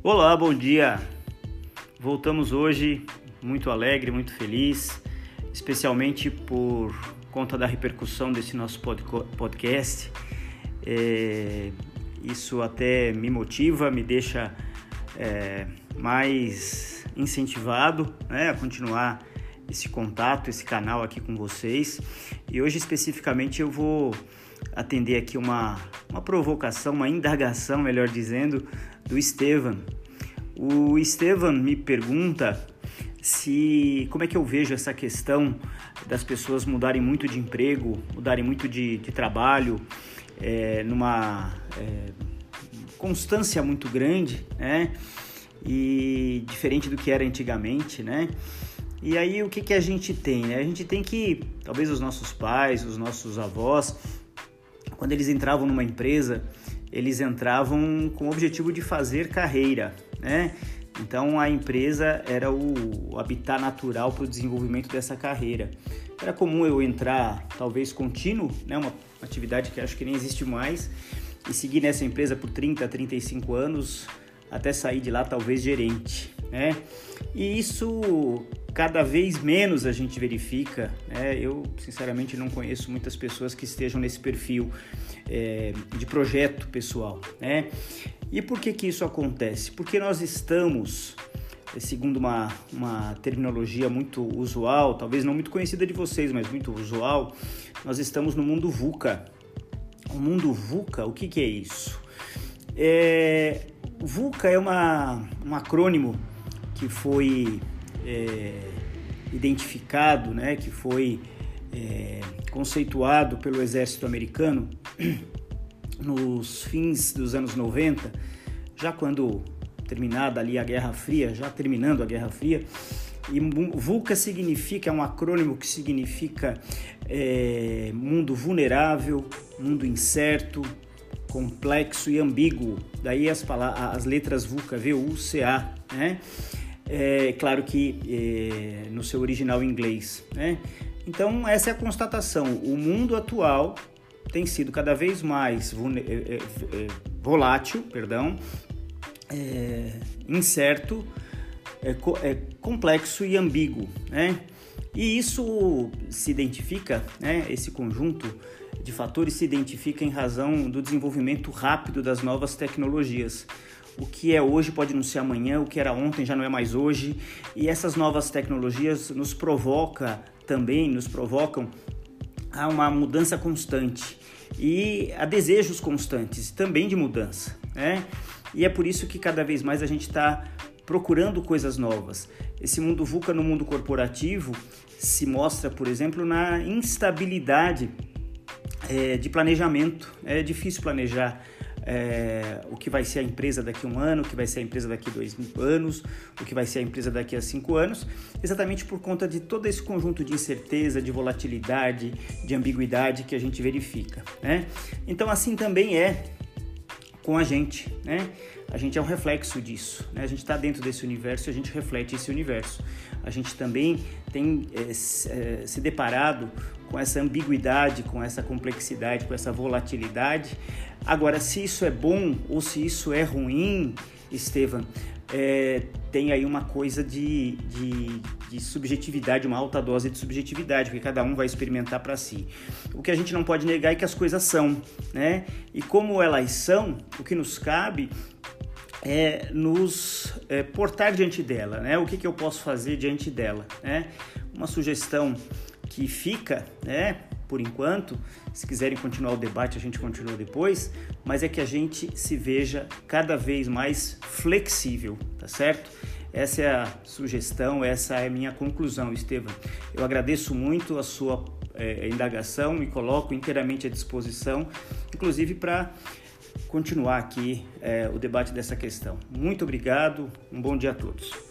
Olá, bom dia. Voltamos hoje muito alegre, muito feliz, especialmente por conta da repercussão desse nosso podcast. É, isso até me motiva, me deixa é, mais incentivado né, a continuar esse contato, esse canal aqui com vocês. E hoje especificamente eu vou atender aqui uma, uma provocação, uma indagação, melhor dizendo, do Estevam. O Estevam me pergunta se como é que eu vejo essa questão das pessoas mudarem muito de emprego, mudarem muito de, de trabalho, é, numa é, constância muito grande, né? E diferente do que era antigamente, né? E aí o que, que a gente tem? Né? A gente tem que, talvez os nossos pais, os nossos avós, quando eles entravam numa empresa, eles entravam com o objetivo de fazer carreira, né? Então a empresa era o habitat natural para o desenvolvimento dessa carreira. Era comum eu entrar, talvez contínuo, né? uma atividade que acho que nem existe mais, e seguir nessa empresa por 30, 35 anos, até sair de lá talvez gerente. Né? E isso cada vez menos a gente verifica. Né? Eu, sinceramente, não conheço muitas pessoas que estejam nesse perfil é, de projeto pessoal. Né? E por que, que isso acontece? Porque nós estamos, segundo uma, uma terminologia muito usual, talvez não muito conhecida de vocês, mas muito usual, nós estamos no mundo VUCA. O mundo VUCA, o que, que é isso? É, VUCA é uma, um acrônimo que foi é, identificado, né, que foi é, conceituado pelo exército americano nos fins dos anos 90, já quando terminada ali a Guerra Fria, já terminando a Guerra Fria, e VUCA significa, é um acrônimo que significa é, mundo vulnerável, mundo incerto, complexo e ambíguo. Daí as, as letras VUCA, V-U-C-A, né? É, claro que é, no seu original inglês. Né? Então, essa é a constatação. O mundo atual tem sido cada vez mais é, é, é, volátil, perdão, é, incerto, é, complexo e ambíguo. Né? E isso se identifica, né, esse conjunto de fatores se identifica em razão do desenvolvimento rápido das novas tecnologias o que é hoje pode não ser amanhã, o que era ontem já não é mais hoje. E essas novas tecnologias nos provoca também, nos provocam a uma mudança constante e a desejos constantes também de mudança, né? E é por isso que cada vez mais a gente está procurando coisas novas. Esse mundo VUCA no mundo corporativo se mostra, por exemplo, na instabilidade é, de planejamento. É difícil planejar é, o que vai ser a empresa daqui a um ano, o que vai ser a empresa daqui a dois anos, o que vai ser a empresa daqui a cinco anos, exatamente por conta de todo esse conjunto de incerteza, de volatilidade, de ambiguidade que a gente verifica. Né? Então, assim também é com a gente, né? A gente é um reflexo disso, né? A gente está dentro desse universo e a gente reflete esse universo. A gente também tem é, é, se deparado com essa ambiguidade, com essa complexidade, com essa volatilidade. Agora, se isso é bom ou se isso é ruim, Estevam, é, tem aí uma coisa de, de, de, subjetividade, uma alta dose de subjetividade, porque cada um vai experimentar para si. O que a gente não pode negar é que as coisas são, né? E como elas são, o que nos cabe é nos é, portar diante dela, né? O que, que eu posso fazer diante dela, né? Uma sugestão que fica, né, por enquanto, se quiserem continuar o debate, a gente continua depois, mas é que a gente se veja cada vez mais flexível, tá certo? Essa é a sugestão, essa é a minha conclusão, Estevam. Eu agradeço muito a sua é, indagação, me coloco inteiramente à disposição, inclusive para continuar aqui é, o debate dessa questão. Muito obrigado, um bom dia a todos.